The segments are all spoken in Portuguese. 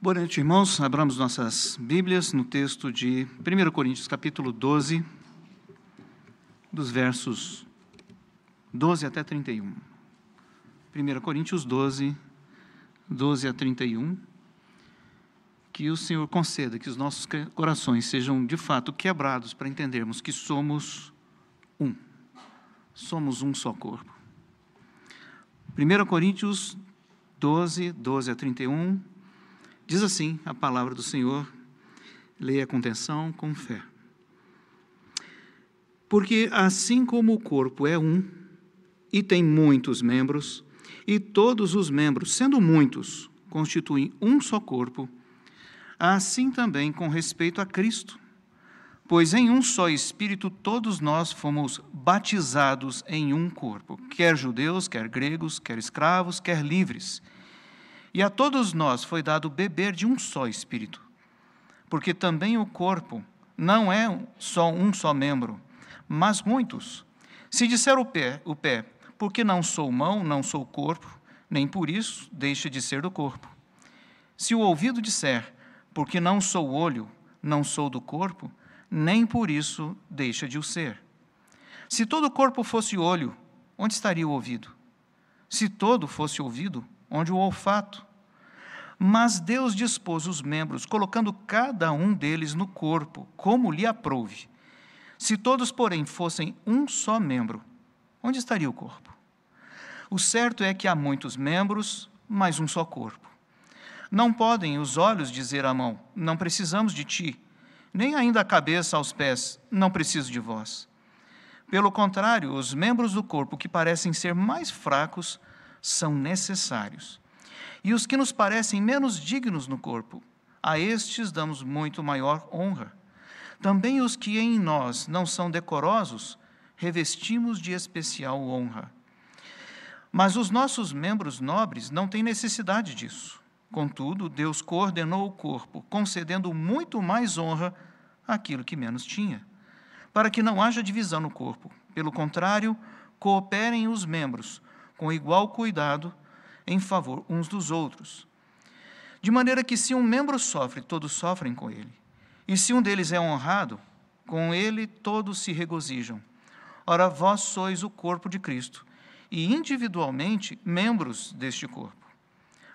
Boa noite, irmãos. Abramos nossas Bíblias no texto de 1 Coríntios, capítulo 12, dos versos 12 até 31. 1 Coríntios 12, 12 a 31. Que o Senhor conceda que os nossos corações sejam de fato quebrados para entendermos que somos um. Somos um só corpo. 1 Coríntios 12, 12 a 31 Diz assim a palavra do Senhor, leia com atenção, com fé. Porque assim como o corpo é um e tem muitos membros, e todos os membros, sendo muitos, constituem um só corpo, assim também com respeito a Cristo. Pois em um só Espírito todos nós fomos batizados em um corpo, quer judeus, quer gregos, quer escravos, quer livres e a todos nós foi dado beber de um só espírito, porque também o corpo não é só um só membro, mas muitos. Se disser o pé, o pé, porque não sou mão, não sou corpo, nem por isso deixa de ser do corpo. Se o ouvido disser, porque não sou olho, não sou do corpo, nem por isso deixa de o ser. Se todo o corpo fosse olho, onde estaria o ouvido? Se todo fosse ouvido, onde o olfato. Mas Deus dispôs os membros, colocando cada um deles no corpo, como lhe aprouve. Se todos, porém, fossem um só membro, onde estaria o corpo? O certo é que há muitos membros, mas um só corpo. Não podem os olhos dizer à mão: Não precisamos de ti, nem ainda a cabeça aos pés: Não preciso de vós. Pelo contrário, os membros do corpo que parecem ser mais fracos são necessários. E os que nos parecem menos dignos no corpo, a estes damos muito maior honra. Também os que em nós não são decorosos, revestimos de especial honra. Mas os nossos membros nobres não têm necessidade disso. Contudo, Deus coordenou o corpo, concedendo muito mais honra àquilo que menos tinha, para que não haja divisão no corpo. Pelo contrário, cooperem os membros com igual cuidado em favor uns dos outros. De maneira que, se um membro sofre, todos sofrem com ele. E se um deles é honrado, com ele todos se regozijam. Ora, vós sois o corpo de Cristo, e individualmente membros deste corpo.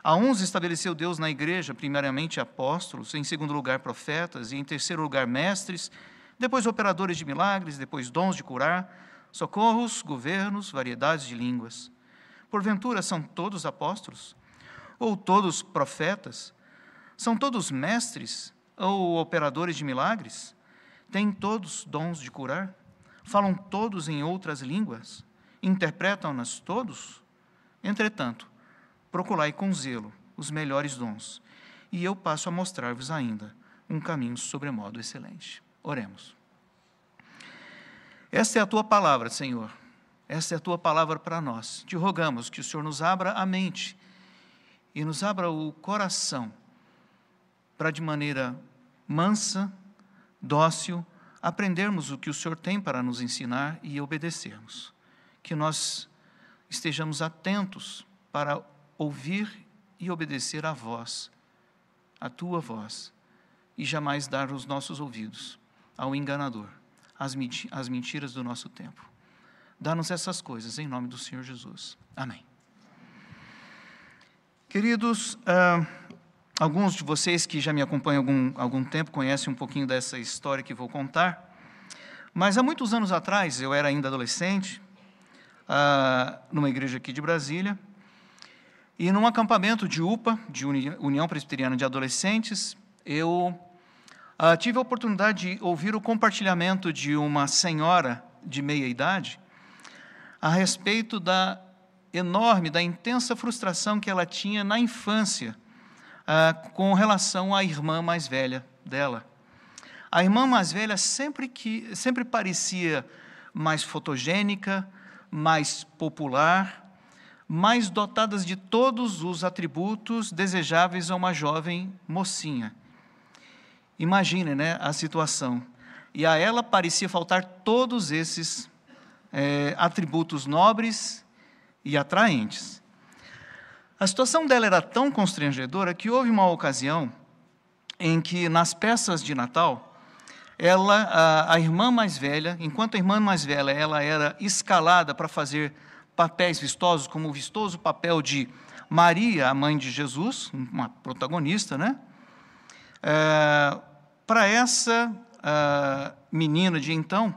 A uns estabeleceu Deus na igreja, primeiramente apóstolos, em segundo lugar profetas, e em terceiro lugar mestres, depois operadores de milagres, depois dons de curar, socorros, governos, variedades de línguas. Porventura são todos apóstolos? Ou todos profetas? São todos mestres ou operadores de milagres? Têm todos dons de curar? Falam todos em outras línguas? Interpretam-nas todos? Entretanto, procurai com zelo os melhores dons, e eu passo a mostrar-vos ainda um caminho sobremodo excelente. Oremos. Esta é a tua palavra, Senhor essa é a tua palavra para nós. Te rogamos que o Senhor nos abra a mente e nos abra o coração para, de maneira mansa, dócil, aprendermos o que o Senhor tem para nos ensinar e obedecermos. Que nós estejamos atentos para ouvir e obedecer a voz, a tua voz, e jamais dar os nossos ouvidos ao enganador, às mentiras do nosso tempo. Dá-nos essas coisas, em nome do Senhor Jesus. Amém. Queridos, uh, alguns de vocês que já me acompanham há algum, algum tempo conhecem um pouquinho dessa história que vou contar. Mas há muitos anos atrás, eu era ainda adolescente, uh, numa igreja aqui de Brasília, e num acampamento de UPA, de União Presbiteriana de Adolescentes, eu uh, tive a oportunidade de ouvir o compartilhamento de uma senhora de meia idade, a respeito da enorme, da intensa frustração que ela tinha na infância ah, com relação à irmã mais velha dela. A irmã mais velha sempre, que, sempre parecia mais fotogênica, mais popular, mais dotadas de todos os atributos desejáveis a uma jovem mocinha. Imagine né, a situação. E a ela parecia faltar todos esses é, atributos nobres e atraentes. A situação dela era tão constrangedora que houve uma ocasião em que, nas peças de Natal, ela, a, a irmã mais velha, enquanto a irmã mais velha ela era escalada para fazer papéis vistosos, como o vistoso papel de Maria, a mãe de Jesus, uma protagonista, né? É, para essa menina de então,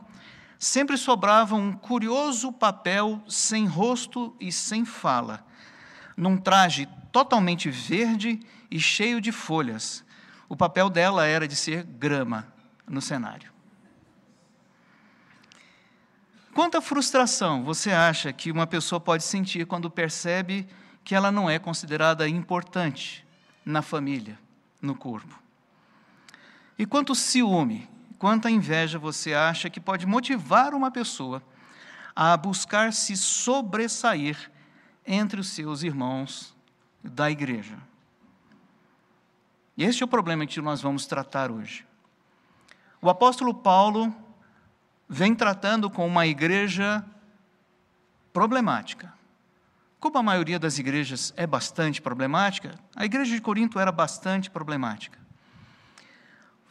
sempre sobrava um curioso papel sem rosto e sem fala, num traje totalmente verde e cheio de folhas. O papel dela era de ser grama no cenário. Quanta frustração você acha que uma pessoa pode sentir quando percebe que ela não é considerada importante na família, no corpo? E quanto ciúme quanta inveja você acha que pode motivar uma pessoa a buscar se sobressair entre os seus irmãos da igreja. E este é o problema que nós vamos tratar hoje. O apóstolo Paulo vem tratando com uma igreja problemática. Como a maioria das igrejas é bastante problemática, a igreja de Corinto era bastante problemática.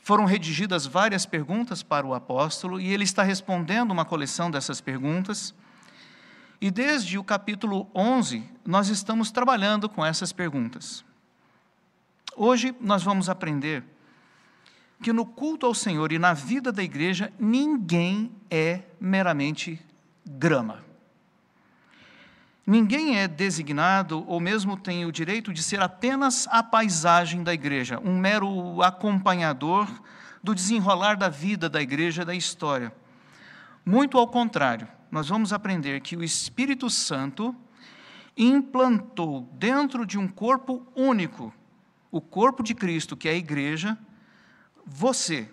Foram redigidas várias perguntas para o apóstolo e ele está respondendo uma coleção dessas perguntas. E desde o capítulo 11, nós estamos trabalhando com essas perguntas. Hoje nós vamos aprender que no culto ao Senhor e na vida da igreja, ninguém é meramente grama. Ninguém é designado ou mesmo tem o direito de ser apenas a paisagem da igreja, um mero acompanhador do desenrolar da vida da igreja, da história. Muito ao contrário, nós vamos aprender que o Espírito Santo implantou dentro de um corpo único, o corpo de Cristo, que é a igreja, você,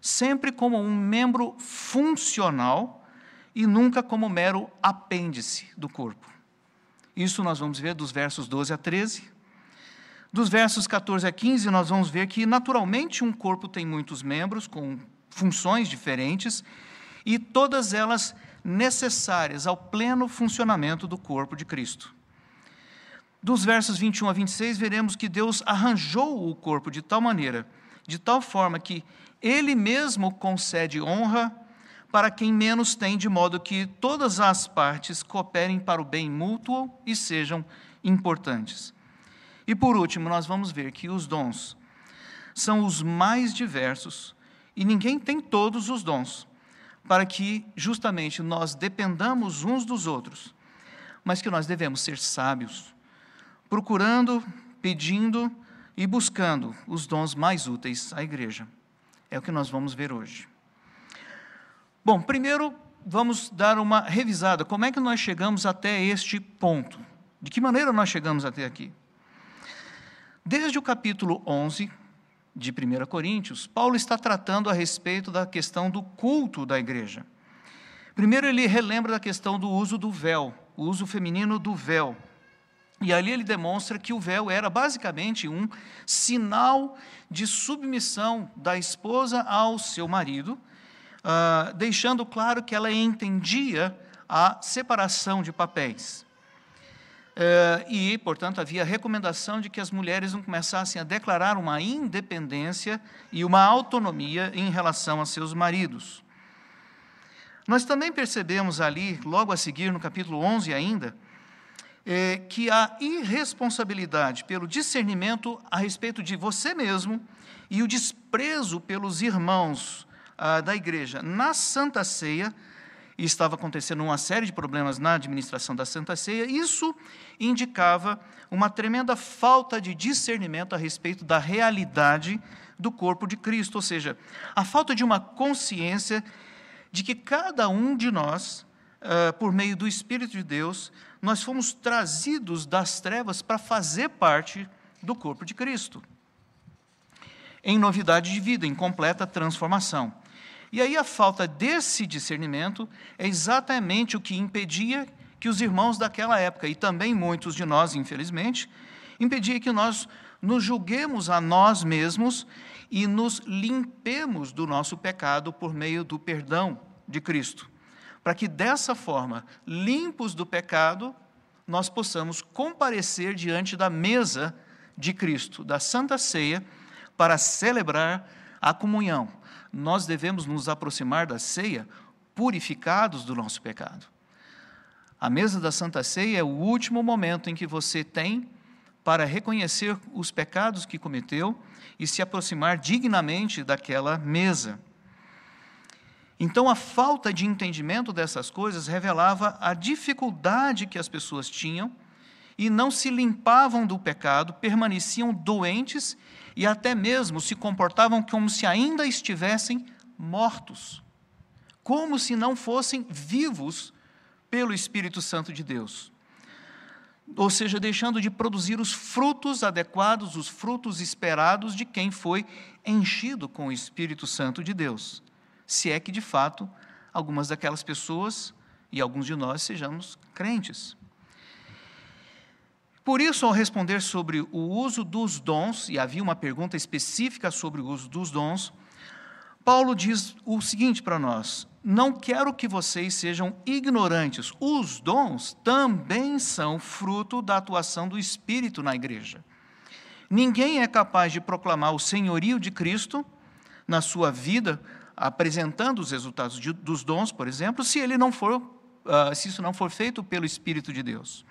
sempre como um membro funcional e nunca como mero apêndice do corpo. Isso nós vamos ver dos versos 12 a 13. Dos versos 14 a 15, nós vamos ver que, naturalmente, um corpo tem muitos membros, com funções diferentes, e todas elas necessárias ao pleno funcionamento do corpo de Cristo. Dos versos 21 a 26, veremos que Deus arranjou o corpo de tal maneira, de tal forma que Ele mesmo concede honra para quem menos tem, de modo que todas as partes cooperem para o bem mútuo e sejam importantes. E por último, nós vamos ver que os dons são os mais diversos e ninguém tem todos os dons, para que justamente nós dependamos uns dos outros, mas que nós devemos ser sábios, procurando, pedindo e buscando os dons mais úteis à igreja. É o que nós vamos ver hoje. Bom, primeiro vamos dar uma revisada. Como é que nós chegamos até este ponto? De que maneira nós chegamos até aqui? Desde o capítulo 11 de 1 Coríntios, Paulo está tratando a respeito da questão do culto da igreja. Primeiro, ele relembra da questão do uso do véu, o uso feminino do véu. E ali ele demonstra que o véu era basicamente um sinal de submissão da esposa ao seu marido uh, deixando claro que ela entendia a separação de papéis. Uh, e, portanto, havia a recomendação de que as mulheres não começassem a declarar uma independência e uma autonomia em relação a seus maridos. Nós também percebemos ali, logo a seguir, no capítulo 11 ainda, é, que a irresponsabilidade pelo discernimento a respeito de você mesmo e o desprezo pelos irmãos da igreja na Santa Ceia, estava acontecendo uma série de problemas na administração da Santa Ceia, isso indicava uma tremenda falta de discernimento a respeito da realidade do corpo de Cristo, ou seja, a falta de uma consciência de que cada um de nós, uh, por meio do Espírito de Deus, nós fomos trazidos das trevas para fazer parte do corpo de Cristo, em novidade de vida, em completa transformação. E aí a falta desse discernimento é exatamente o que impedia que os irmãos daquela época, e também muitos de nós, infelizmente, impedia que nós nos julguemos a nós mesmos e nos limpemos do nosso pecado por meio do perdão de Cristo. Para que dessa forma, limpos do pecado, nós possamos comparecer diante da mesa de Cristo, da Santa Ceia, para celebrar a comunhão. Nós devemos nos aproximar da ceia purificados do nosso pecado. A mesa da Santa Ceia é o último momento em que você tem para reconhecer os pecados que cometeu e se aproximar dignamente daquela mesa. Então, a falta de entendimento dessas coisas revelava a dificuldade que as pessoas tinham e não se limpavam do pecado, permaneciam doentes e até mesmo se comportavam como se ainda estivessem mortos, como se não fossem vivos pelo Espírito Santo de Deus. Ou seja, deixando de produzir os frutos adequados, os frutos esperados de quem foi enchido com o Espírito Santo de Deus. Se é que, de fato, algumas daquelas pessoas e alguns de nós sejamos crentes. Por isso, ao responder sobre o uso dos dons, e havia uma pergunta específica sobre o uso dos dons, Paulo diz o seguinte para nós: Não quero que vocês sejam ignorantes, os dons também são fruto da atuação do Espírito na igreja. Ninguém é capaz de proclamar o senhorio de Cristo na sua vida, apresentando os resultados de, dos dons, por exemplo, se ele não for, uh, se isso não for feito pelo Espírito de Deus.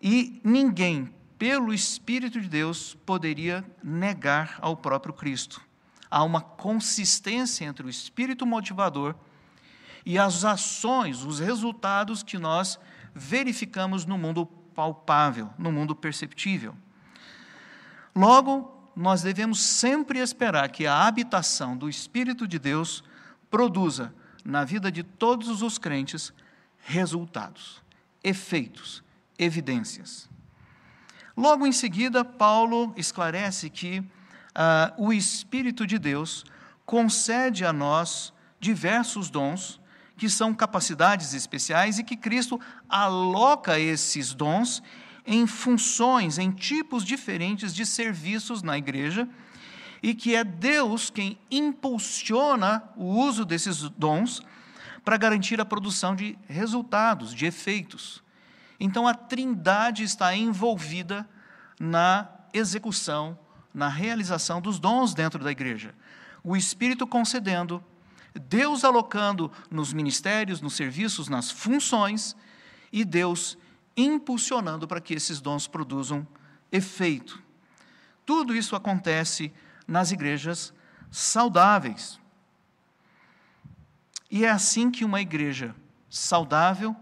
E ninguém, pelo Espírito de Deus, poderia negar ao próprio Cristo. Há uma consistência entre o espírito motivador e as ações, os resultados que nós verificamos no mundo palpável, no mundo perceptível. Logo, nós devemos sempre esperar que a habitação do Espírito de Deus produza na vida de todos os crentes resultados, efeitos, evidências. Logo em seguida, Paulo esclarece que uh, o Espírito de Deus concede a nós diversos dons, que são capacidades especiais, e que Cristo aloca esses dons em funções, em tipos diferentes de serviços na igreja, e que é Deus quem impulsiona o uso desses dons para garantir a produção de resultados, de efeitos. Então a Trindade está envolvida na execução, na realização dos dons dentro da igreja. O Espírito concedendo, Deus alocando nos ministérios, nos serviços, nas funções, e Deus impulsionando para que esses dons produzam efeito. Tudo isso acontece nas igrejas saudáveis. E é assim que uma igreja saudável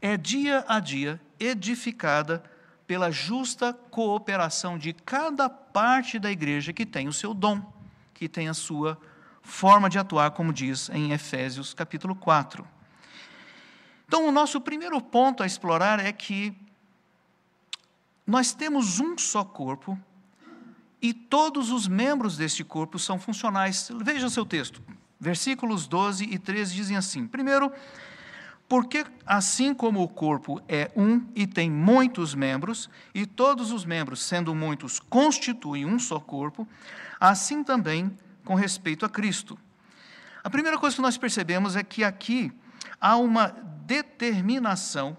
é dia a dia edificada pela justa cooperação de cada parte da igreja que tem o seu dom, que tem a sua forma de atuar, como diz em Efésios capítulo 4. Então, o nosso primeiro ponto a explorar é que nós temos um só corpo e todos os membros deste corpo são funcionais. Veja o seu texto. Versículos 12 e 13 dizem assim: primeiro, porque assim como o corpo é um e tem muitos membros, e todos os membros, sendo muitos, constituem um só corpo, assim também com respeito a Cristo. A primeira coisa que nós percebemos é que aqui há uma determinação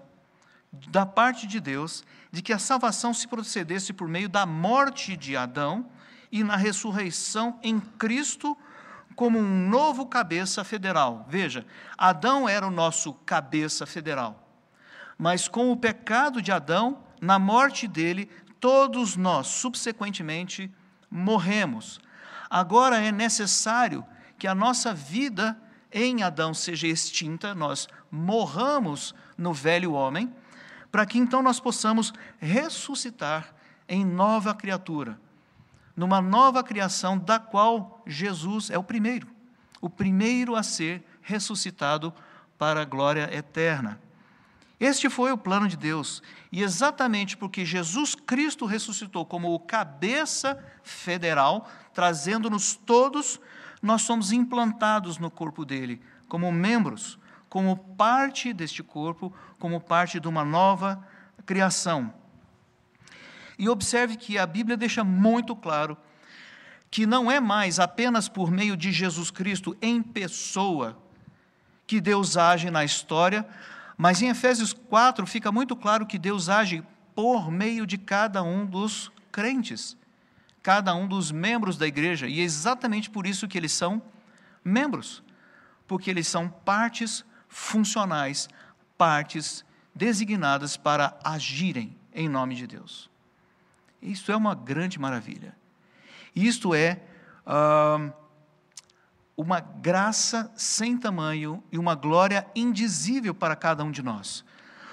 da parte de Deus de que a salvação se procedesse por meio da morte de Adão e na ressurreição em Cristo como um novo cabeça federal. Veja, Adão era o nosso cabeça federal. Mas com o pecado de Adão, na morte dele, todos nós, subsequentemente, morremos. Agora é necessário que a nossa vida em Adão seja extinta, nós morramos no velho homem, para que então nós possamos ressuscitar em nova criatura numa nova criação da qual Jesus é o primeiro, o primeiro a ser ressuscitado para a glória eterna. Este foi o plano de Deus, e exatamente porque Jesus Cristo ressuscitou como o cabeça federal, trazendo-nos todos, nós somos implantados no corpo dele, como membros, como parte deste corpo, como parte de uma nova criação. E observe que a Bíblia deixa muito claro que não é mais apenas por meio de Jesus Cristo em pessoa que Deus age na história, Mas em Efésios 4 fica muito claro que Deus age por meio de cada um dos crentes, cada um dos membros da igreja, e é exatamente por isso que eles são membros, porque eles são partes funcionais, partes designadas para agirem em nome de Deus. Isso é uma grande maravilha. Isto é uma graça sem tamanho e uma glória indizível para cada um de nós.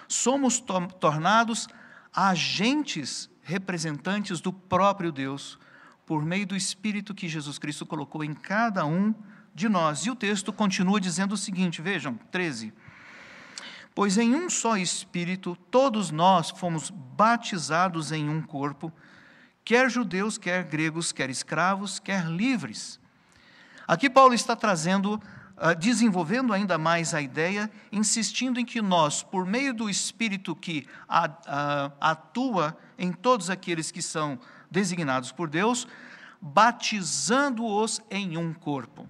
Somos to tornados agentes representantes do próprio Deus por meio do Espírito que Jesus Cristo colocou em cada um de nós. E o texto continua dizendo o seguinte: vejam, 13. Pois em um só Espírito todos nós fomos batizados em um corpo, quer judeus, quer gregos, quer escravos, quer livres. Aqui Paulo está trazendo, ah, desenvolvendo ainda mais a ideia, insistindo em que nós, por meio do Espírito que atua em todos aqueles que são designados por Deus, batizando-os em um corpo.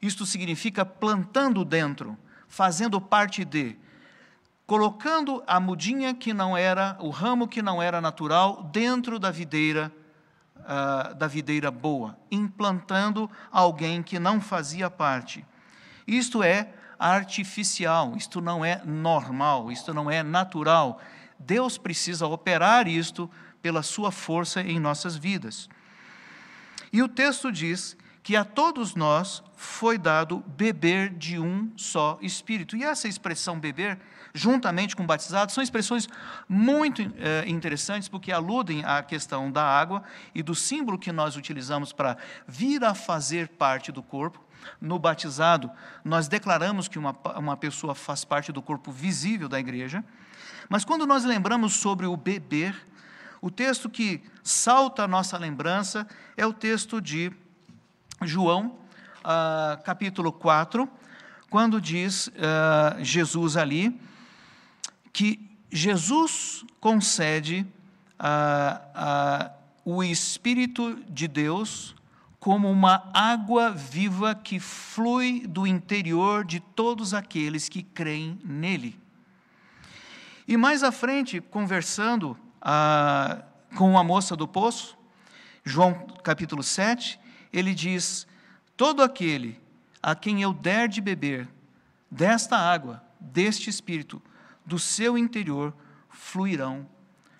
Isto significa plantando dentro, fazendo parte de, colocando a mudinha que não era, o ramo que não era natural, dentro da videira, uh, da videira boa, implantando alguém que não fazia parte. Isto é artificial, isto não é normal, isto não é natural. Deus precisa operar isto pela sua força em nossas vidas. E o texto diz que a todos nós foi dado beber de um só espírito. E essa expressão beber, juntamente com batizado, são expressões muito eh, interessantes porque aludem à questão da água e do símbolo que nós utilizamos para vir a fazer parte do corpo. No batizado, nós declaramos que uma, uma pessoa faz parte do corpo visível da igreja. Mas quando nós lembramos sobre o beber, o texto que salta a nossa lembrança é o texto de João, uh, capítulo 4, quando diz uh, Jesus ali que Jesus concede o Espírito de Deus como uma água viva que flui do interior de todos aqueles que creem nele. E mais à frente, conversando com a moça do poço, João capítulo 7, ele diz: Todo aquele a quem eu der de beber desta água, deste espírito, do seu interior fluirão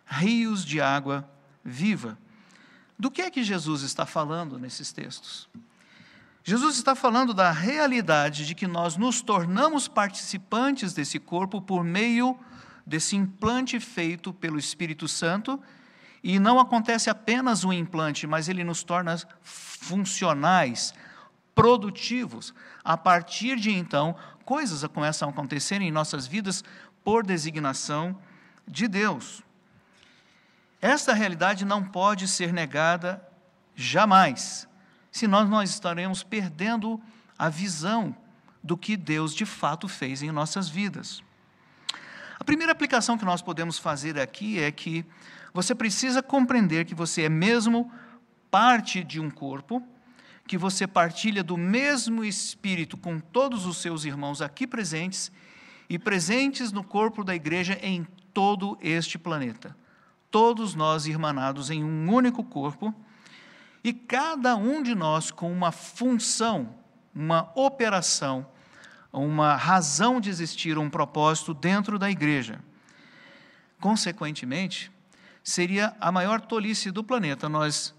rios de água viva. Do que é que Jesus está falando nesses textos? Jesus está falando da realidade de que nós nos tornamos participantes desse corpo por meio desse implante feito pelo Espírito Santo e não acontece apenas o implante, mas ele nos torna funcionais, produtivos. A partir de então, coisas começam a acontecer em nossas vidas por designação de Deus. Esta realidade não pode ser negada jamais, senão nós estaremos perdendo a visão do que Deus de fato fez em nossas vidas. A primeira aplicação que nós podemos fazer aqui é que você precisa compreender que você é mesmo parte de um corpo, que você partilha do mesmo espírito com todos os seus irmãos aqui presentes e presentes no corpo da igreja em todo este planeta. Todos nós irmanados em um único corpo e cada um de nós com uma função, uma operação, uma razão de existir, um propósito dentro da igreja. Consequentemente, seria a maior tolice do planeta nós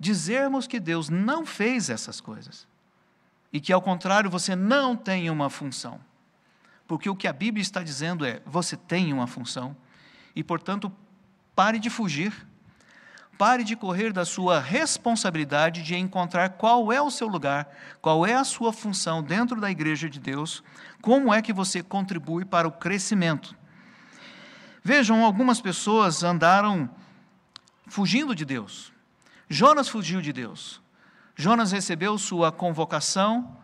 dizermos que Deus não fez essas coisas e que, ao contrário, você não tem uma função. Porque o que a Bíblia está dizendo é: você tem uma função e, portanto, pare de fugir, pare de correr da sua responsabilidade de encontrar qual é o seu lugar, qual é a sua função dentro da igreja de Deus, como é que você contribui para o crescimento. Vejam, algumas pessoas andaram fugindo de Deus. Jonas fugiu de Deus. Jonas recebeu sua convocação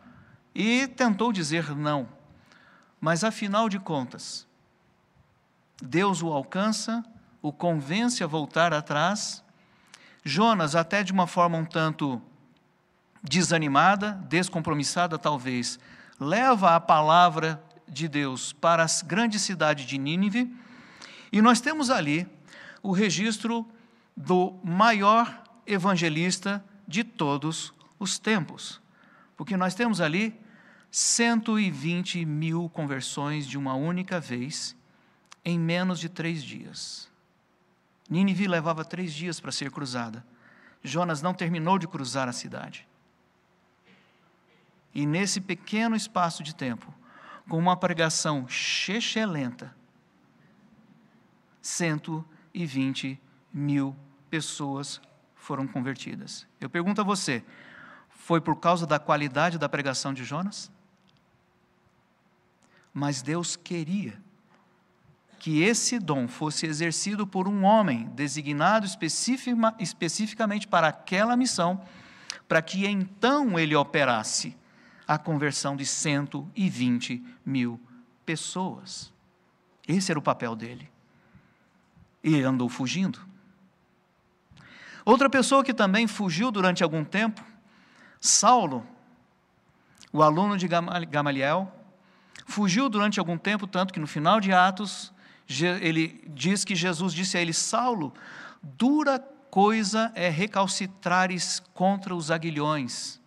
e tentou dizer não. Mas afinal de contas, Deus o alcança, o convence a voltar atrás. Jonas, até de uma forma um tanto desanimada, descompromissada talvez, leva a palavra de Deus para a grande cidade de Nínive, e nós temos ali o registro do maior evangelista de todos os tempos, porque nós temos ali 120 mil conversões de uma única vez em menos de três dias. Nínive levava três dias para ser cruzada. Jonas não terminou de cruzar a cidade. E nesse pequeno espaço de tempo, com uma pregação lenta, 120 mil pessoas foram convertidas. Eu pergunto a você: foi por causa da qualidade da pregação de Jonas? Mas Deus queria que esse dom fosse exercido por um homem designado especificamente para aquela missão, para que então ele operasse a conversão de 120 mil pessoas. Esse era o papel dele. E ele andou fugindo. Outra pessoa que também fugiu durante algum tempo, Saulo, o aluno de Gamaliel, fugiu durante algum tempo, tanto que no final de Atos, ele diz que Jesus disse a ele: Saulo, dura coisa é recalcitrares contra os aguilhões.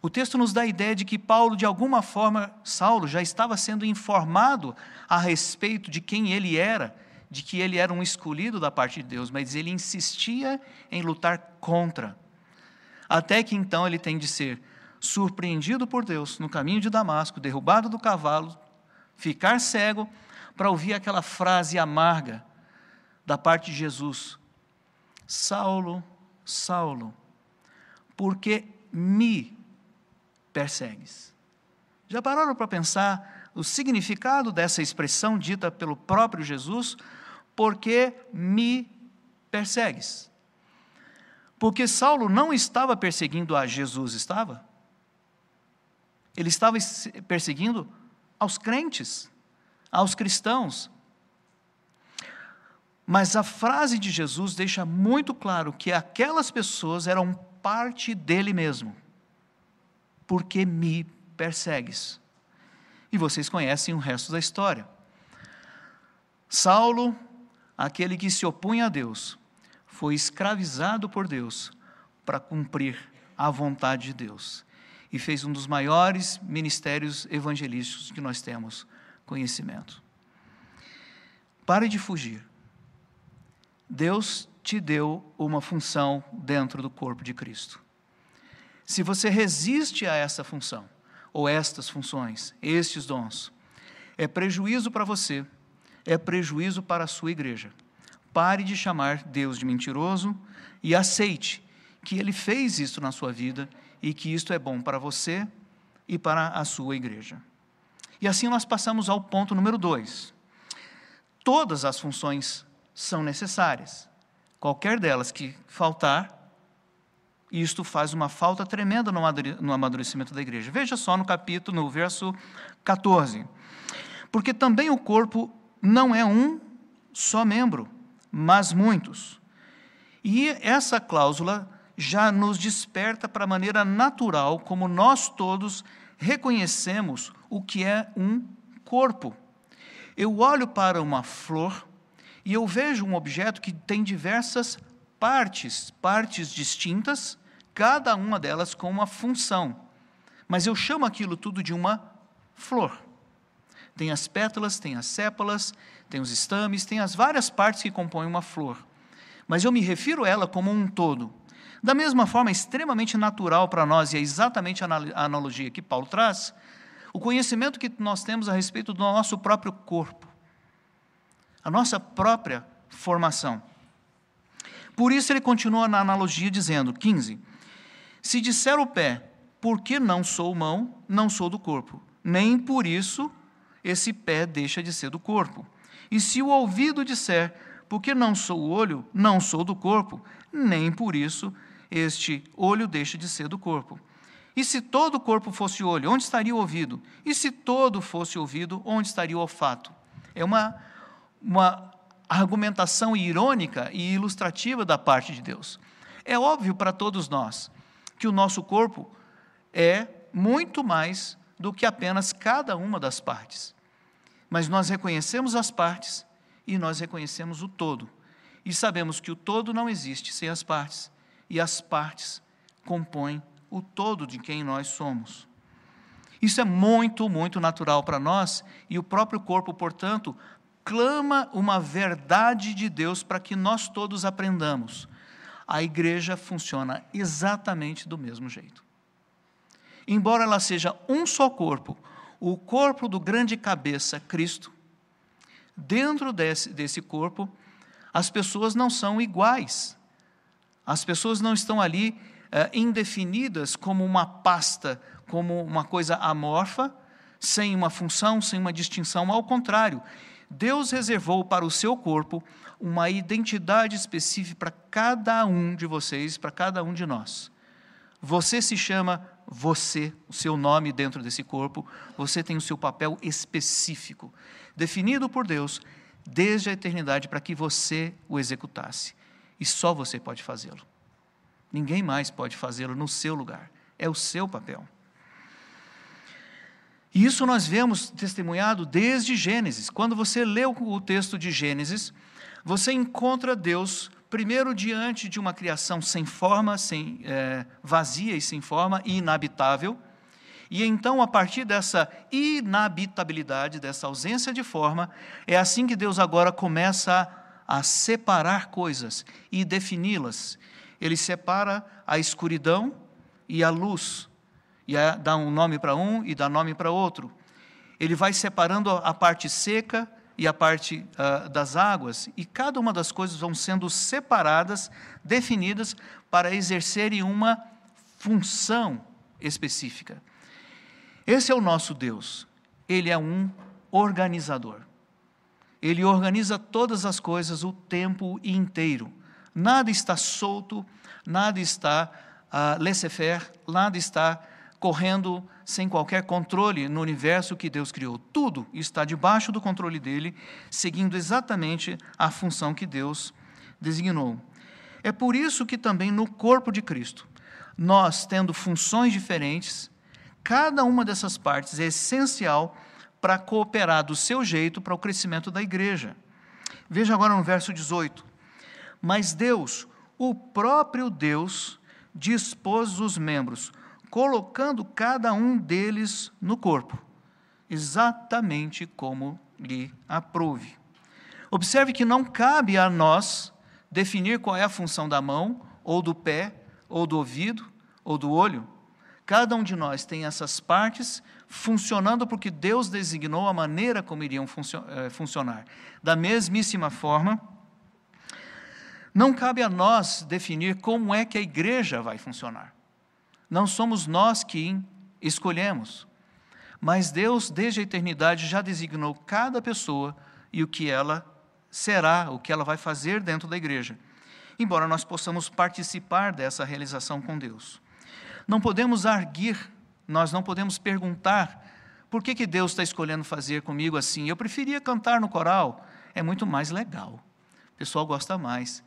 O texto nos dá a ideia de que Paulo, de alguma forma, Saulo já estava sendo informado a respeito de quem ele era, de que ele era um escolhido da parte de Deus, mas ele insistia em lutar contra. Até que então ele tem de ser surpreendido por Deus no caminho de Damasco, derrubado do cavalo, ficar cego, para ouvir aquela frase amarga da parte de Jesus: Saulo, Saulo, por que me persegues. Já pararam para pensar o significado dessa expressão dita pelo próprio Jesus? Porque me persegues. Porque Saulo não estava perseguindo a Jesus, estava? Ele estava perseguindo aos crentes, aos cristãos. Mas a frase de Jesus deixa muito claro que aquelas pessoas eram parte dele mesmo porque me persegues. E vocês conhecem o resto da história. Saulo, aquele que se opunha a Deus, foi escravizado por Deus para cumprir a vontade de Deus e fez um dos maiores ministérios evangelísticos que nós temos conhecimento. Pare de fugir. Deus te deu uma função dentro do corpo de Cristo. Se você resiste a essa função, ou estas funções, estes dons, é prejuízo para você, é prejuízo para a sua igreja. Pare de chamar Deus de mentiroso e aceite que Ele fez isto na sua vida e que isto é bom para você e para a sua igreja. E assim nós passamos ao ponto número dois. Todas as funções são necessárias. Qualquer delas que faltar, isto faz uma falta tremenda no amadurecimento da igreja. Veja só no capítulo, no verso 14. Porque também o corpo não é um só membro, mas muitos. E essa cláusula já nos desperta para a maneira natural como nós todos reconhecemos o que é um corpo. Eu olho para uma flor e eu vejo um objeto que tem diversas partes, partes distintas, cada uma delas com uma função. Mas eu chamo aquilo tudo de uma flor. Tem as pétalas, tem as sépalas, tem os estames, tem as várias partes que compõem uma flor. Mas eu me refiro a ela como um todo. Da mesma forma, é extremamente natural para nós, e é exatamente a analogia que Paulo traz, o conhecimento que nós temos a respeito do nosso próprio corpo, a nossa própria formação. Por isso ele continua na analogia dizendo, 15, se disser o pé, porque não sou mão, não sou do corpo, nem por isso esse pé deixa de ser do corpo. E se o ouvido disser, porque não sou o olho, não sou do corpo, nem por isso este olho deixa de ser do corpo. E se todo o corpo fosse olho, onde estaria o ouvido? E se todo fosse ouvido, onde estaria o olfato? É uma, uma argumentação irônica e ilustrativa da parte de Deus. É óbvio para todos nós que o nosso corpo é muito mais do que apenas cada uma das partes. Mas nós reconhecemos as partes e nós reconhecemos o todo. E sabemos que o todo não existe sem as partes, e as partes compõem o todo de quem nós somos. Isso é muito, muito natural para nós, e o próprio corpo, portanto, clama uma verdade de Deus para que nós todos aprendamos. A igreja funciona exatamente do mesmo jeito. Embora ela seja um só corpo, o corpo do grande cabeça, Cristo, dentro desse, desse corpo, as pessoas não são iguais. As pessoas não estão ali é, indefinidas como uma pasta, como uma coisa amorfa, sem uma função, sem uma distinção. Ao contrário, Deus reservou para o seu corpo uma identidade específica para cada um de vocês, para cada um de nós. Você se chama você, o seu nome dentro desse corpo, você tem o seu papel específico, definido por Deus desde a eternidade para que você o executasse. E só você pode fazê-lo. Ninguém mais pode fazê-lo no seu lugar. É o seu papel. E isso nós vemos testemunhado desde Gênesis. Quando você lê o texto de Gênesis, você encontra Deus primeiro diante de uma criação sem forma, sem é, vazia e sem forma e inabitável. E então, a partir dessa inabitabilidade, dessa ausência de forma, é assim que Deus agora começa a, a separar coisas e defini-las. Ele separa a escuridão e a luz, e dá um nome para um e dá nome para outro. Ele vai separando a parte seca e a parte uh, das águas, e cada uma das coisas vão sendo separadas, definidas, para exercerem uma função específica. Esse é o nosso Deus. Ele é um organizador. Ele organiza todas as coisas o tempo inteiro. Nada está solto, nada está uh, laissez-faire, nada está correndo sem qualquer controle no universo que Deus criou. Tudo está debaixo do controle dele, seguindo exatamente a função que Deus designou. É por isso que também no corpo de Cristo, nós tendo funções diferentes, cada uma dessas partes é essencial para cooperar do seu jeito para o crescimento da igreja. Veja agora no verso 18. Mas Deus, o próprio Deus, dispôs os membros colocando cada um deles no corpo, exatamente como lhe aprouve. Observe que não cabe a nós definir qual é a função da mão, ou do pé, ou do ouvido, ou do olho. Cada um de nós tem essas partes funcionando porque Deus designou a maneira como iriam eh, funcionar. Da mesmíssima forma, não cabe a nós definir como é que a igreja vai funcionar. Não somos nós que escolhemos, mas Deus, desde a eternidade, já designou cada pessoa e o que ela será, o que ela vai fazer dentro da igreja, embora nós possamos participar dessa realização com Deus. Não podemos arguir, nós não podemos perguntar por que, que Deus está escolhendo fazer comigo assim. Eu preferia cantar no coral, é muito mais legal, o pessoal gosta mais.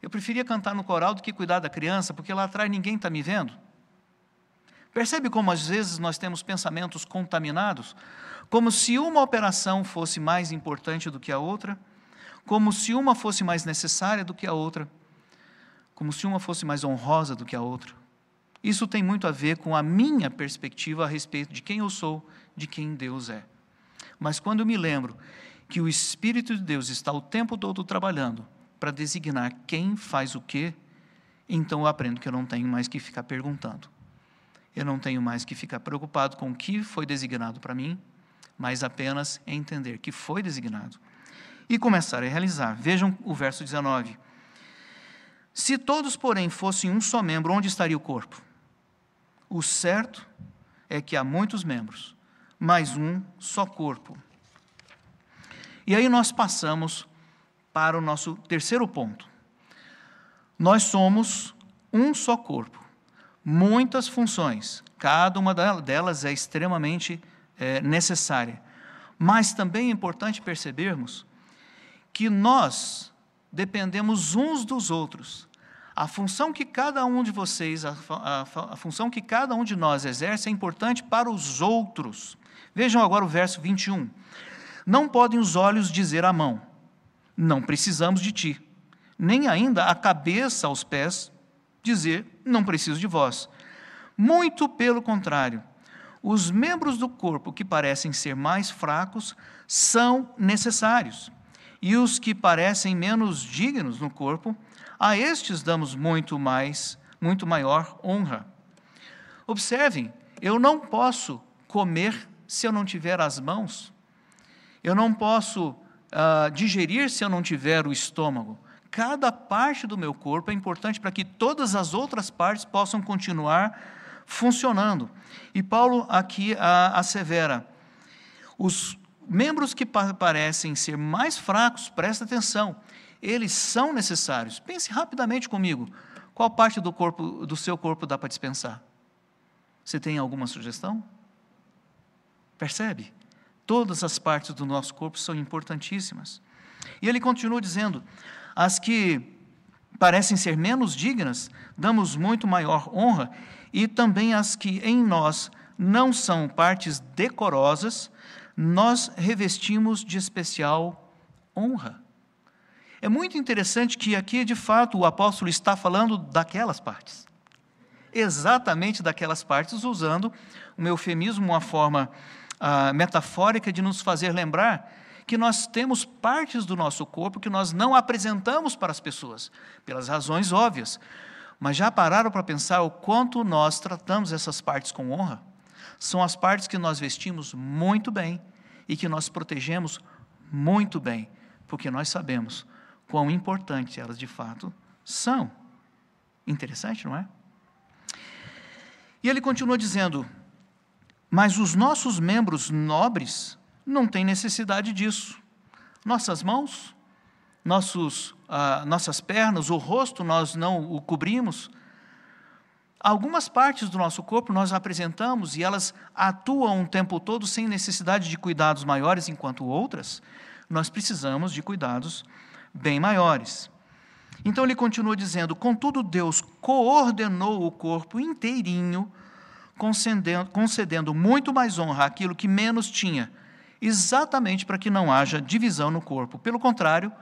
Eu preferia cantar no coral do que cuidar da criança, porque lá atrás ninguém está me vendo. Percebe como às vezes nós temos pensamentos contaminados? Como se uma operação fosse mais importante do que a outra, como se uma fosse mais necessária do que a outra, como se uma fosse mais honrosa do que a outra. Isso tem muito a ver com a minha perspectiva a respeito de quem eu sou, de quem Deus é. Mas quando eu me lembro que o Espírito de Deus está o tempo todo trabalhando para designar quem faz o quê, então eu aprendo que eu não tenho mais que ficar perguntando eu não tenho mais que ficar preocupado com o que foi designado para mim, mas apenas entender que foi designado e começar a realizar. Vejam o verso 19. Se todos, porém, fossem um só membro, onde estaria o corpo? O certo é que há muitos membros, mas um só corpo. E aí nós passamos para o nosso terceiro ponto. Nós somos um só corpo muitas funções, cada uma delas é extremamente é, necessária. Mas também é importante percebermos que nós dependemos uns dos outros. A função que cada um de vocês, a, a, a, função que cada um de nós exerce é importante para os outros. Vejam agora o verso 21. Não podem os olhos dizer à mão: Não precisamos de ti, nem ainda a cabeça aos pés dizer: Não preciso de vós. Muito pelo contrário, os membros do corpo que parecem ser mais fracos são necessários, e os que parecem menos dignos no corpo, a estes damos muito mais, muito maior honra. Observem, eu não posso comer se eu não tiver as mãos, eu não posso uh, digerir se eu não tiver o estômago. Cada parte do meu corpo é importante para que todas as outras partes possam continuar funcionando. E Paulo aqui uh, assevera: os membros que parecem ser mais fracos, presta atenção, eles são necessários. Pense rapidamente comigo. Qual parte do corpo do seu corpo dá para dispensar? Você tem alguma sugestão? Percebe? Todas as partes do nosso corpo são importantíssimas. E ele continua dizendo: as que parecem ser menos dignas, damos muito maior honra, e também as que em nós não são partes decorosas, nós revestimos de especial honra. É muito interessante que aqui, de fato, o apóstolo está falando daquelas partes. Exatamente daquelas partes, usando um eufemismo, uma forma ah, metafórica de nos fazer lembrar que nós temos partes do nosso corpo que nós não apresentamos para as pessoas, pelas razões óbvias. Mas já pararam para pensar o quanto nós tratamos essas partes com honra? São as partes que nós vestimos muito bem e que nós protegemos muito bem, porque nós sabemos quão importantes elas de fato são. Interessante, não é? E ele continua dizendo: mas os nossos membros nobres não têm necessidade disso. Nossas mãos, nossos, ah, nossas pernas, o rosto, nós não o cobrimos. Algumas partes do nosso corpo nós apresentamos e elas atuam o tempo todo sem necessidade de cuidados maiores, enquanto outras nós precisamos de cuidados bem maiores. Então ele continua dizendo: Contudo, Deus coordenou o corpo inteirinho concedendo, concedendo muito mais honra àquilo que menos tinha, exatamente para que não haja divisão no corpo. Pelo contrário,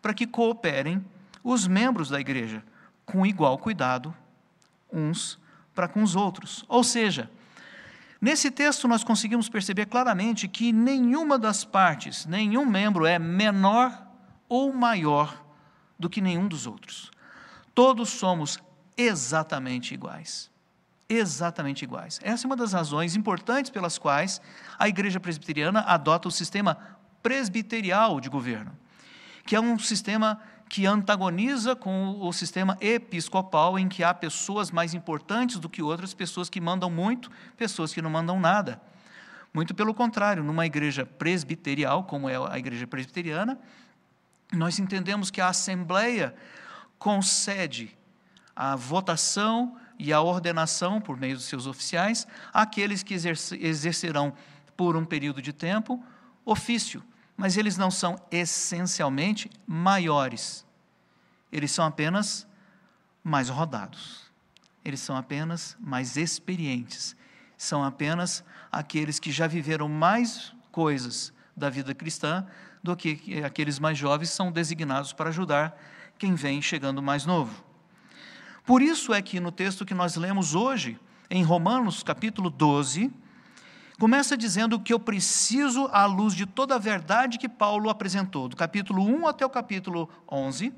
para que cooperem os membros da igreja com igual cuidado uns para com os outros. Ou seja, nesse texto nós conseguimos perceber claramente que nenhuma das partes, nenhum membro é menor ou maior do que nenhum dos outros. Todos somos exatamente iguais exatamente iguais. Essa é uma das razões importantes pelas quais a Igreja Presbiteriana adota o sistema presbiterial de governo, que é um sistema que antagoniza com o sistema episcopal, em que há pessoas mais importantes do que outras, pessoas que mandam muito, pessoas que não mandam nada. Muito pelo contrário, numa igreja presbiterial, como é a igreja presbiteriana, nós entendemos que a Assembleia concede a votação e a ordenação, por meio dos seus oficiais, àqueles que exercerão por um período de tempo ofício, mas eles não são essencialmente maiores, eles são apenas mais rodados, eles são apenas mais experientes, são apenas aqueles que já viveram mais coisas da vida cristã do que aqueles mais jovens são designados para ajudar quem vem chegando mais novo. Por isso é que no texto que nós lemos hoje, em Romanos capítulo 12, começa dizendo que eu preciso, à luz de toda a verdade que Paulo apresentou, do capítulo 1 até o capítulo 11,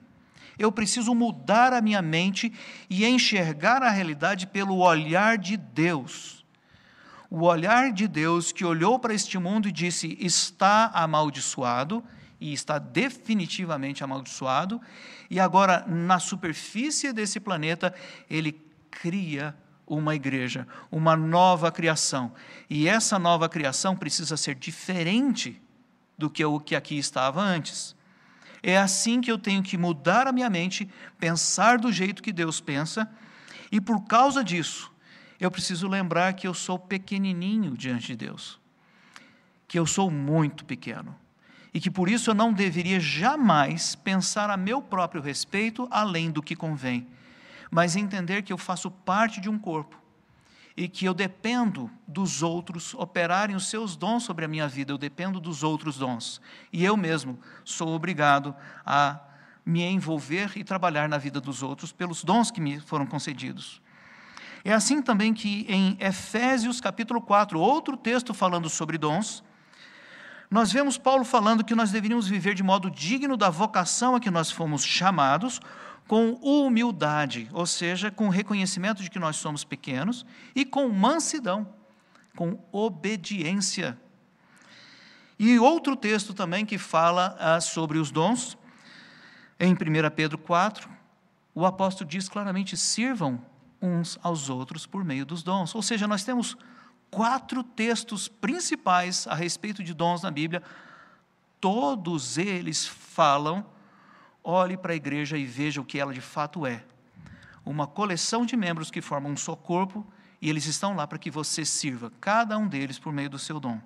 eu preciso mudar a minha mente e enxergar a realidade pelo olhar de Deus. O olhar de Deus que olhou para este mundo e disse: está amaldiçoado, e está definitivamente amaldiçoado, e agora, na superfície desse planeta, ele cria uma igreja, uma nova criação. E essa nova criação precisa ser diferente do que o que aqui estava antes. É assim que eu tenho que mudar a minha mente, pensar do jeito que Deus pensa, e por causa disso, eu preciso lembrar que eu sou pequenininho diante de Deus, que eu sou muito pequeno e que por isso eu não deveria jamais pensar a meu próprio respeito além do que convém. mas entender que eu faço parte de um corpo e que eu dependo dos outros operarem os seus dons sobre a minha vida, eu dependo dos outros dons. E eu mesmo sou obrigado a me envolver e trabalhar na vida dos outros pelos dons que me foram concedidos. É assim também que em Efésios capítulo 4, outro texto falando sobre dons, nós vemos Paulo falando que nós deveríamos viver de modo digno da vocação a que nós fomos chamados, com humildade, ou seja, com reconhecimento de que nós somos pequenos, e com mansidão, com obediência. E outro texto também que fala ah, sobre os dons, em 1 Pedro 4, o apóstolo diz claramente: sirvam uns aos outros por meio dos dons. Ou seja, nós temos quatro textos principais a respeito de dons na Bíblia, todos eles falam olhe para a igreja e veja o que ela de fato é. Uma coleção de membros que formam um só corpo e eles estão lá para que você sirva, cada um deles por meio do seu dom.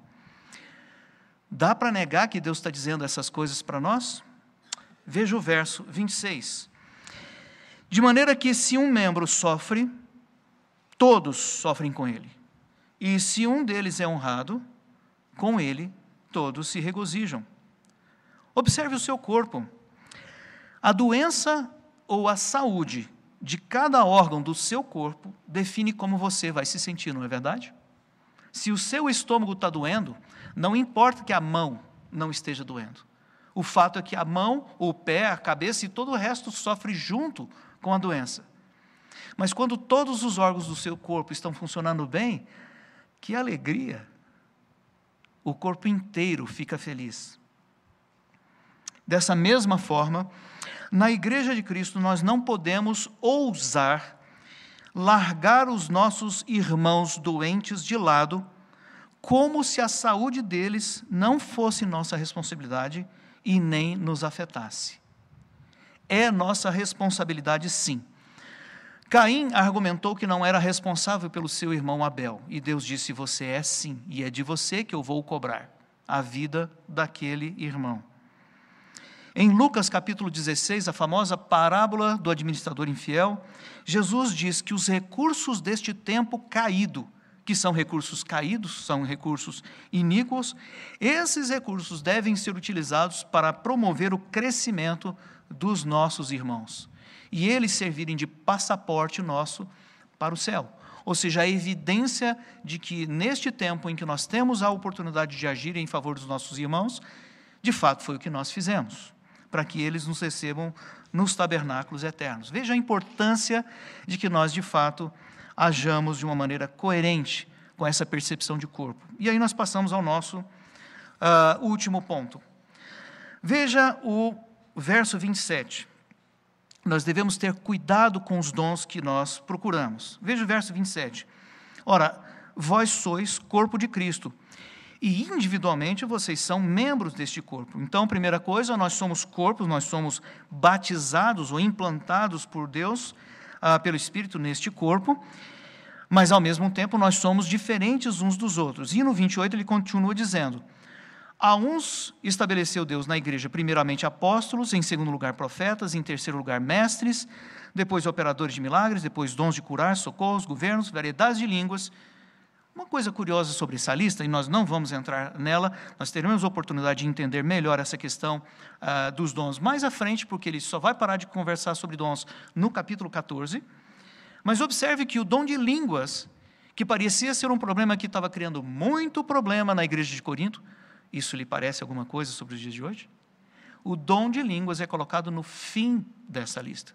Dá para negar que Deus está dizendo essas coisas para nós? Veja o verso 26. De maneira que se um membro sofre, todos sofrem com ele. E se um deles é honrado, com ele todos se regozijam. Observe o seu corpo. A doença ou a saúde de cada órgão do seu corpo define como você vai se sentir, não é verdade? Se o seu estômago está doendo, não importa que a mão não esteja doendo. O fato é que a mão, o pé, a cabeça e todo o resto sofre junto com a doença. Mas quando todos os órgãos do seu corpo estão funcionando bem, que alegria! O corpo inteiro fica feliz. Dessa mesma forma, na Igreja de Cristo, nós não podemos ousar largar os nossos irmãos doentes de lado, como se a saúde deles não fosse nossa responsabilidade e nem nos afetasse. É nossa responsabilidade, sim. Caim argumentou que não era responsável pelo seu irmão Abel, e Deus disse: Você é sim, e é de você que eu vou cobrar a vida daquele irmão. Em Lucas capítulo 16, a famosa parábola do administrador infiel, Jesus diz que os recursos deste tempo caído, que são recursos caídos, são recursos iníquos, esses recursos devem ser utilizados para promover o crescimento dos nossos irmãos e eles servirem de passaporte nosso para o céu. Ou seja, a evidência de que neste tempo em que nós temos a oportunidade de agir em favor dos nossos irmãos, de fato foi o que nós fizemos para que eles nos recebam nos tabernáculos eternos. Veja a importância de que nós, de fato, hajamos de uma maneira coerente com essa percepção de corpo. E aí nós passamos ao nosso uh, último ponto. Veja o verso 27. Nós devemos ter cuidado com os dons que nós procuramos. Veja o verso 27. Ora, vós sois corpo de Cristo e individualmente vocês são membros deste corpo. Então, primeira coisa, nós somos corpos, nós somos batizados ou implantados por Deus, ah, pelo Espírito, neste corpo, mas ao mesmo tempo nós somos diferentes uns dos outros. E no 28 ele continua dizendo: A uns estabeleceu Deus na igreja, primeiramente apóstolos, em segundo lugar profetas, em terceiro lugar mestres, depois operadores de milagres, depois dons de curar, socorros, governos, variedades de línguas uma coisa curiosa sobre essa lista, e nós não vamos entrar nela, nós teremos oportunidade de entender melhor essa questão ah, dos dons mais à frente, porque ele só vai parar de conversar sobre dons no capítulo 14. Mas observe que o dom de línguas, que parecia ser um problema que estava criando muito problema na igreja de Corinto, isso lhe parece alguma coisa sobre os dias de hoje? O dom de línguas é colocado no fim dessa lista.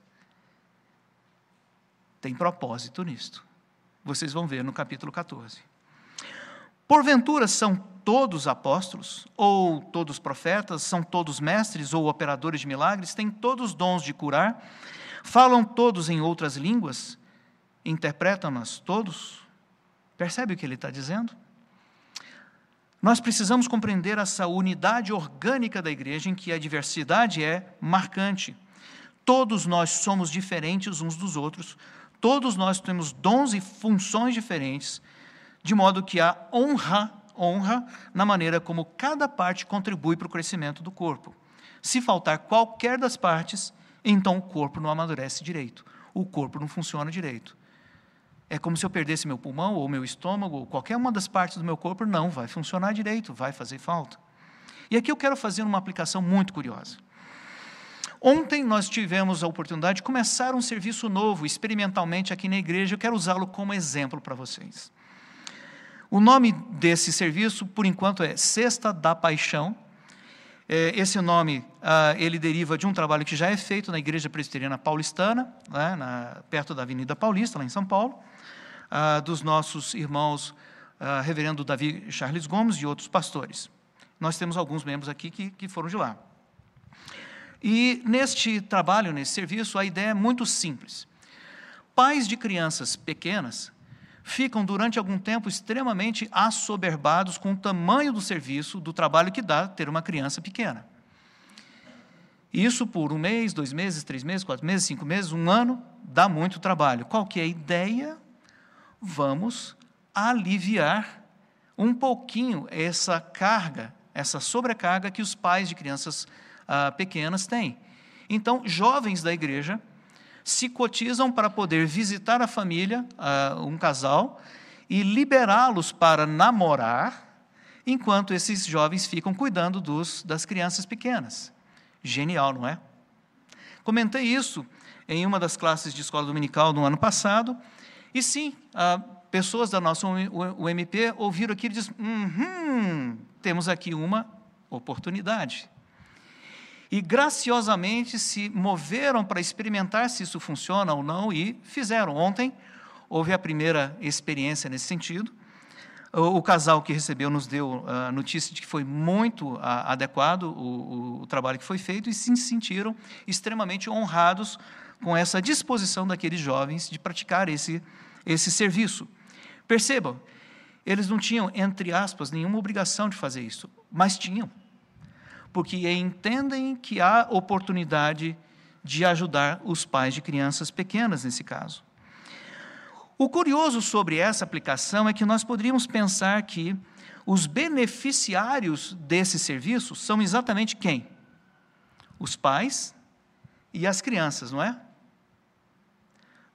Tem propósito nisto. Vocês vão ver no capítulo 14. Porventura são todos apóstolos, ou todos profetas, são todos mestres ou operadores de milagres, têm todos dons de curar, falam todos em outras línguas, interpretam-nas todos? Percebe o que ele está dizendo? Nós precisamos compreender essa unidade orgânica da igreja em que a diversidade é marcante. Todos nós somos diferentes uns dos outros, todos nós temos dons e funções diferentes de modo que há honra, honra na maneira como cada parte contribui para o crescimento do corpo. Se faltar qualquer das partes, então o corpo não amadurece direito. o corpo não funciona direito. É como se eu perdesse meu pulmão, ou meu estômago, ou qualquer uma das partes do meu corpo, não vai funcionar direito, vai fazer falta. E aqui eu quero fazer uma aplicação muito curiosa. Ontem nós tivemos a oportunidade de começar um serviço novo, experimentalmente aqui na igreja, eu quero usá-lo como exemplo para vocês. O nome desse serviço, por enquanto, é Sexta da Paixão. É, esse nome ah, ele deriva de um trabalho que já é feito na Igreja Presbiteriana Paulistana, né, na, perto da Avenida Paulista, lá em São Paulo, ah, dos nossos irmãos ah, Reverendo Davi Charles Gomes e outros pastores. Nós temos alguns membros aqui que, que foram de lá. E neste trabalho, nesse serviço, a ideia é muito simples. Pais de crianças pequenas ficam durante algum tempo extremamente assoberbados com o tamanho do serviço, do trabalho que dá ter uma criança pequena. Isso por um mês, dois meses, três meses, quatro meses, cinco meses, um ano, dá muito trabalho. Qual que é a ideia? Vamos aliviar um pouquinho essa carga, essa sobrecarga que os pais de crianças ah, pequenas têm. Então, jovens da igreja se cotizam para poder visitar a família, um casal, e liberá-los para namorar, enquanto esses jovens ficam cuidando dos, das crianças pequenas. Genial, não é? Comentei isso em uma das classes de escola dominical no ano passado, e sim, uh, pessoas da nossa UMP ouviram aquilo e disseram: uhum, temos aqui uma oportunidade e graciosamente se moveram para experimentar se isso funciona ou não e fizeram. Ontem houve a primeira experiência nesse sentido. O, o casal que recebeu nos deu a notícia de que foi muito a, adequado o, o, trabalho que foi feito e se sentiram extremamente honrados com essa disposição daqueles jovens de praticar esse, esse serviço. Percebam, eles não tinham, entre aspas, nenhuma obrigação de fazer isso, mas tinham porque entendem que há oportunidade de ajudar os pais de crianças pequenas nesse caso. O curioso sobre essa aplicação é que nós poderíamos pensar que os beneficiários desse serviço são exatamente quem? Os pais e as crianças, não é?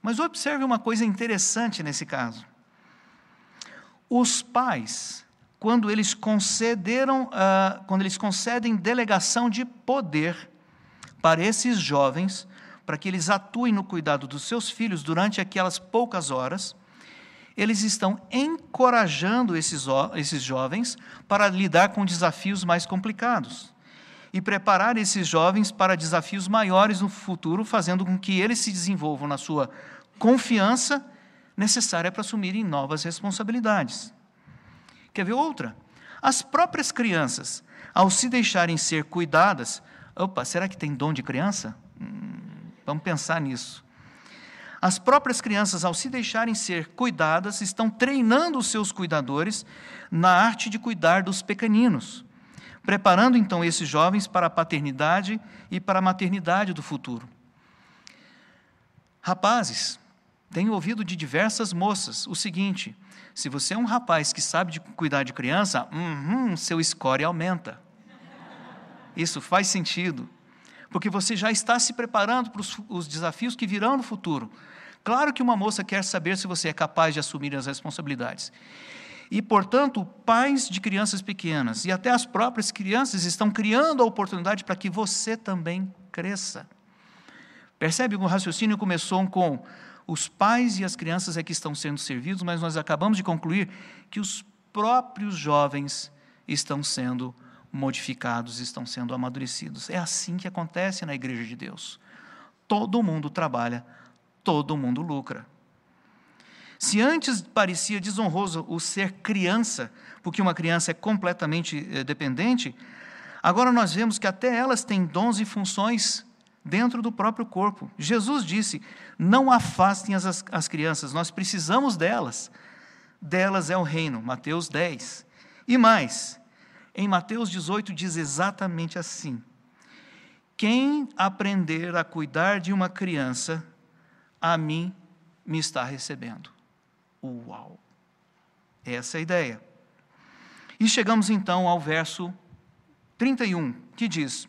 Mas observe uma coisa interessante nesse caso. Os pais quando eles concederam, uh, quando eles concedem delegação de poder para esses jovens, para que eles atuem no cuidado dos seus filhos durante aquelas poucas horas, eles estão encorajando esses, esses jovens para lidar com desafios mais complicados e preparar esses jovens para desafios maiores no futuro, fazendo com que eles se desenvolvam na sua confiança necessária para assumirem novas responsabilidades. Quer ver outra? As próprias crianças, ao se deixarem ser cuidadas, opa, será que tem dom de criança? Hum, vamos pensar nisso. As próprias crianças, ao se deixarem ser cuidadas, estão treinando os seus cuidadores na arte de cuidar dos pequeninos, preparando então esses jovens para a paternidade e para a maternidade do futuro. Rapazes, tenho ouvido de diversas moças o seguinte: se você é um rapaz que sabe de cuidar de criança, uhum, seu score aumenta. Isso faz sentido. Porque você já está se preparando para os, os desafios que virão no futuro. Claro que uma moça quer saber se você é capaz de assumir as responsabilidades. E, portanto, pais de crianças pequenas e até as próprias crianças estão criando a oportunidade para que você também cresça. Percebe o raciocínio começou com os pais e as crianças é que estão sendo servidos, mas nós acabamos de concluir que os próprios jovens estão sendo modificados, estão sendo amadurecidos. É assim que acontece na igreja de Deus. Todo mundo trabalha, todo mundo lucra. Se antes parecia desonroso o ser criança, porque uma criança é completamente eh, dependente, agora nós vemos que até elas têm dons e funções dentro do próprio corpo. Jesus disse: não afastem as, as crianças, nós precisamos delas. Delas é o reino. Mateus 10. E mais, em Mateus 18 diz exatamente assim: Quem aprender a cuidar de uma criança, a mim me está recebendo. Uau! Essa é a ideia. E chegamos então ao verso 31, que diz: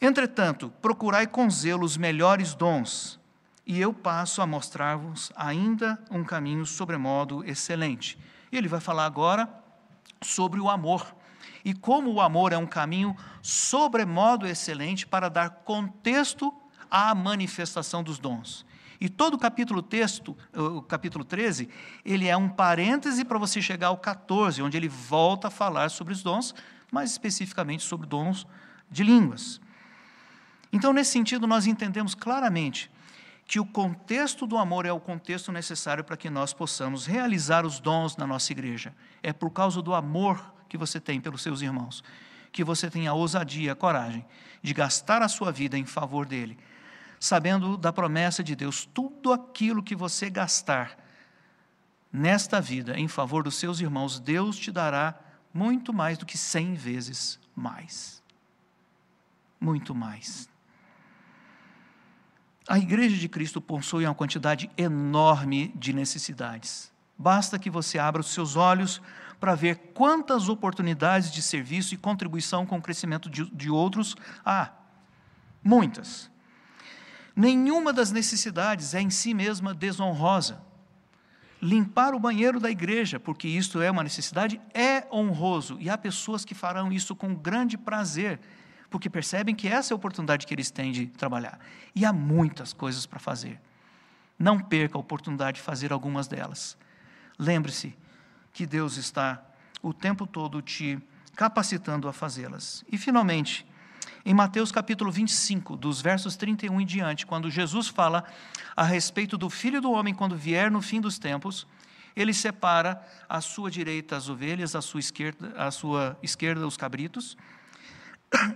Entretanto, procurai com zelo os melhores dons, e eu passo a mostrar-vos ainda um caminho sobremodo excelente. E ele vai falar agora sobre o amor e como o amor é um caminho sobremodo excelente para dar contexto à manifestação dos dons. E todo o capítulo texto, o capítulo 13, ele é um parêntese para você chegar ao 14, onde ele volta a falar sobre os dons, mais especificamente sobre dons de línguas. Então, nesse sentido, nós entendemos claramente que o contexto do amor é o contexto necessário para que nós possamos realizar os dons na nossa igreja. É por causa do amor que você tem pelos seus irmãos que você tenha a ousadia, a coragem de gastar a sua vida em favor dele, sabendo da promessa de Deus, tudo aquilo que você gastar nesta vida em favor dos seus irmãos, Deus te dará muito mais do que cem vezes mais. Muito mais. A igreja de Cristo possui uma quantidade enorme de necessidades. Basta que você abra os seus olhos para ver quantas oportunidades de serviço e contribuição com o crescimento de, de outros há. Muitas. Nenhuma das necessidades é em si mesma desonrosa. Limpar o banheiro da igreja, porque isto é uma necessidade, é honroso. E há pessoas que farão isso com grande prazer, porque percebem que essa é a oportunidade que eles têm de trabalhar. E há muitas coisas para fazer. Não perca a oportunidade de fazer algumas delas. Lembre-se que Deus está o tempo todo te capacitando a fazê-las. E, finalmente, em Mateus capítulo 25, dos versos 31 em diante, quando Jesus fala a respeito do filho do homem quando vier no fim dos tempos, ele separa à sua direita as ovelhas, à sua esquerda, à sua esquerda os cabritos.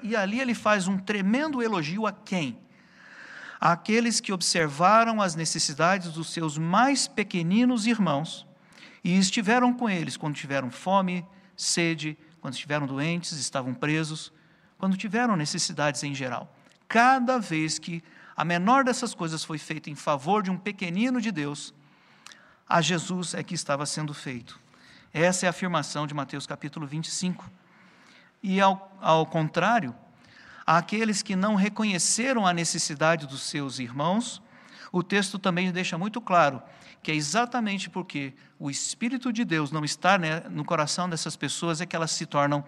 E ali ele faz um tremendo elogio a quem? Aqueles que observaram as necessidades dos seus mais pequeninos irmãos e estiveram com eles quando tiveram fome, sede, quando estiveram doentes, estavam presos quando tiveram necessidades em geral. Cada vez que a menor dessas coisas foi feita em favor de um pequenino de Deus, a Jesus é que estava sendo feito. Essa é a afirmação de Mateus capítulo 25. E ao, ao contrário, aqueles que não reconheceram a necessidade dos seus irmãos, o texto também deixa muito claro que é exatamente porque o Espírito de Deus não está né, no coração dessas pessoas é que elas se tornam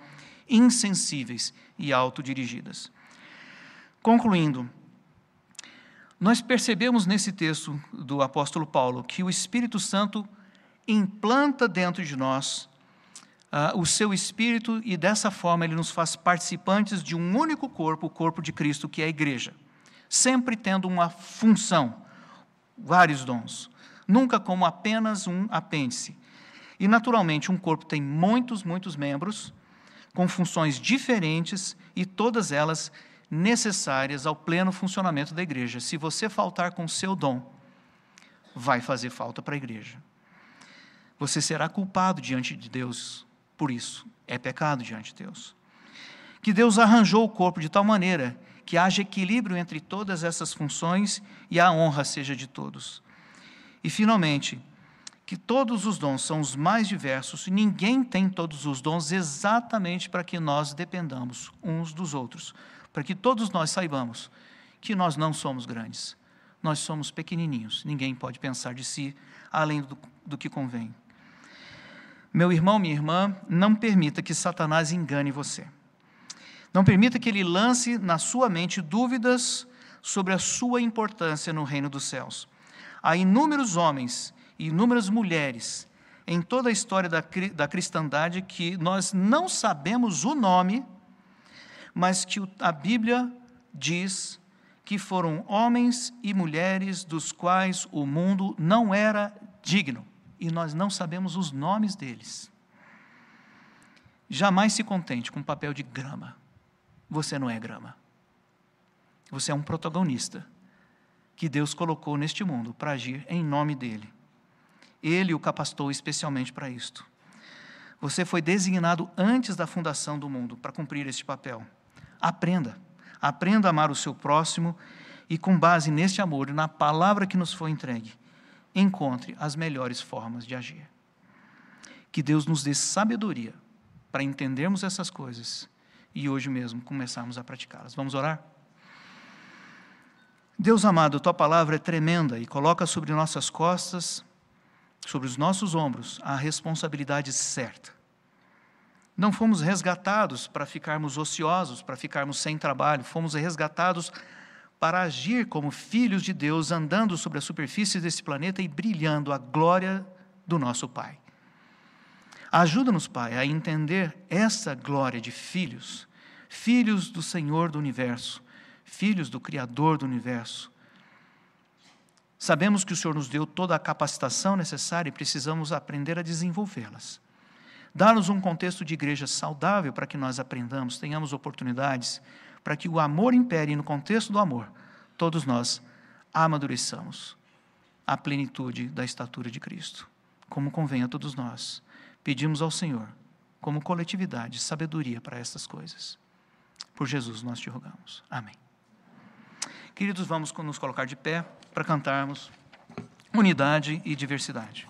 insensíveis e autodirigidas. Concluindo, nós percebemos nesse texto do apóstolo Paulo que o Espírito Santo implanta dentro de nós uh, o seu Espírito e dessa forma ele nos faz participantes de um único corpo, o corpo de Cristo, que é a igreja, sempre tendo uma função, vários dons, nunca como apenas um apêndice. E, naturalmente, um corpo tem muitos, muitos membros, com funções diferentes e todas elas necessárias ao pleno funcionamento da igreja. Se você faltar com seu dom, vai fazer falta para a igreja. Você será culpado diante de Deus por isso. É pecado diante de Deus. Que Deus arranjou o corpo de tal maneira que haja equilíbrio entre todas essas funções e a honra seja de todos. E, finalmente, que todos os dons são os mais diversos e ninguém tem todos os dons exatamente para que nós dependamos uns dos outros, para que todos nós saibamos que nós não somos grandes, nós somos pequenininhos, ninguém pode pensar de si além do, do que convém. Meu irmão, minha irmã, não permita que Satanás engane você. Não permita que ele lance na sua mente dúvidas sobre a sua importância no reino dos céus. Há inúmeros homens inúmeras mulheres em toda a história da, da cristandade que nós não sabemos o nome, mas que a Bíblia diz que foram homens e mulheres dos quais o mundo não era digno, e nós não sabemos os nomes deles. Jamais se contente com papel de grama. Você não é grama. Você é um protagonista que Deus colocou neste mundo para agir em nome dele. Ele o capacitou especialmente para isto. Você foi designado antes da fundação do mundo para cumprir este papel. Aprenda. Aprenda a amar o seu próximo e, com base neste amor e na palavra que nos foi entregue, encontre as melhores formas de agir. Que Deus nos dê sabedoria para entendermos essas coisas e hoje mesmo começarmos a praticá-las. Vamos orar? Deus amado, tua palavra é tremenda e coloca sobre nossas costas, sobre os nossos ombros, a responsabilidade certa. Não fomos resgatados para ficarmos ociosos, para ficarmos sem trabalho, fomos resgatados para agir como filhos de Deus, andando sobre a superfície desse planeta e brilhando a glória do nosso Pai. Ajuda-nos, Pai, a entender essa glória de filhos, filhos do Senhor do universo, filhos do Criador do universo. Sabemos que o Senhor nos deu toda a capacitação necessária e precisamos aprender a desenvolvê-las. Dá-nos um contexto de igreja saudável para que nós aprendamos, tenhamos oportunidades, para que o amor impere e no contexto do amor, todos nós amadureçamos a plenitude da estatura de Cristo, como convém a todos nós. Pedimos ao Senhor, como coletividade, sabedoria para estas coisas. Por Jesus nós te rogamos. Amém. Queridos, vamos nos colocar de pé para cantarmos unidade e diversidade.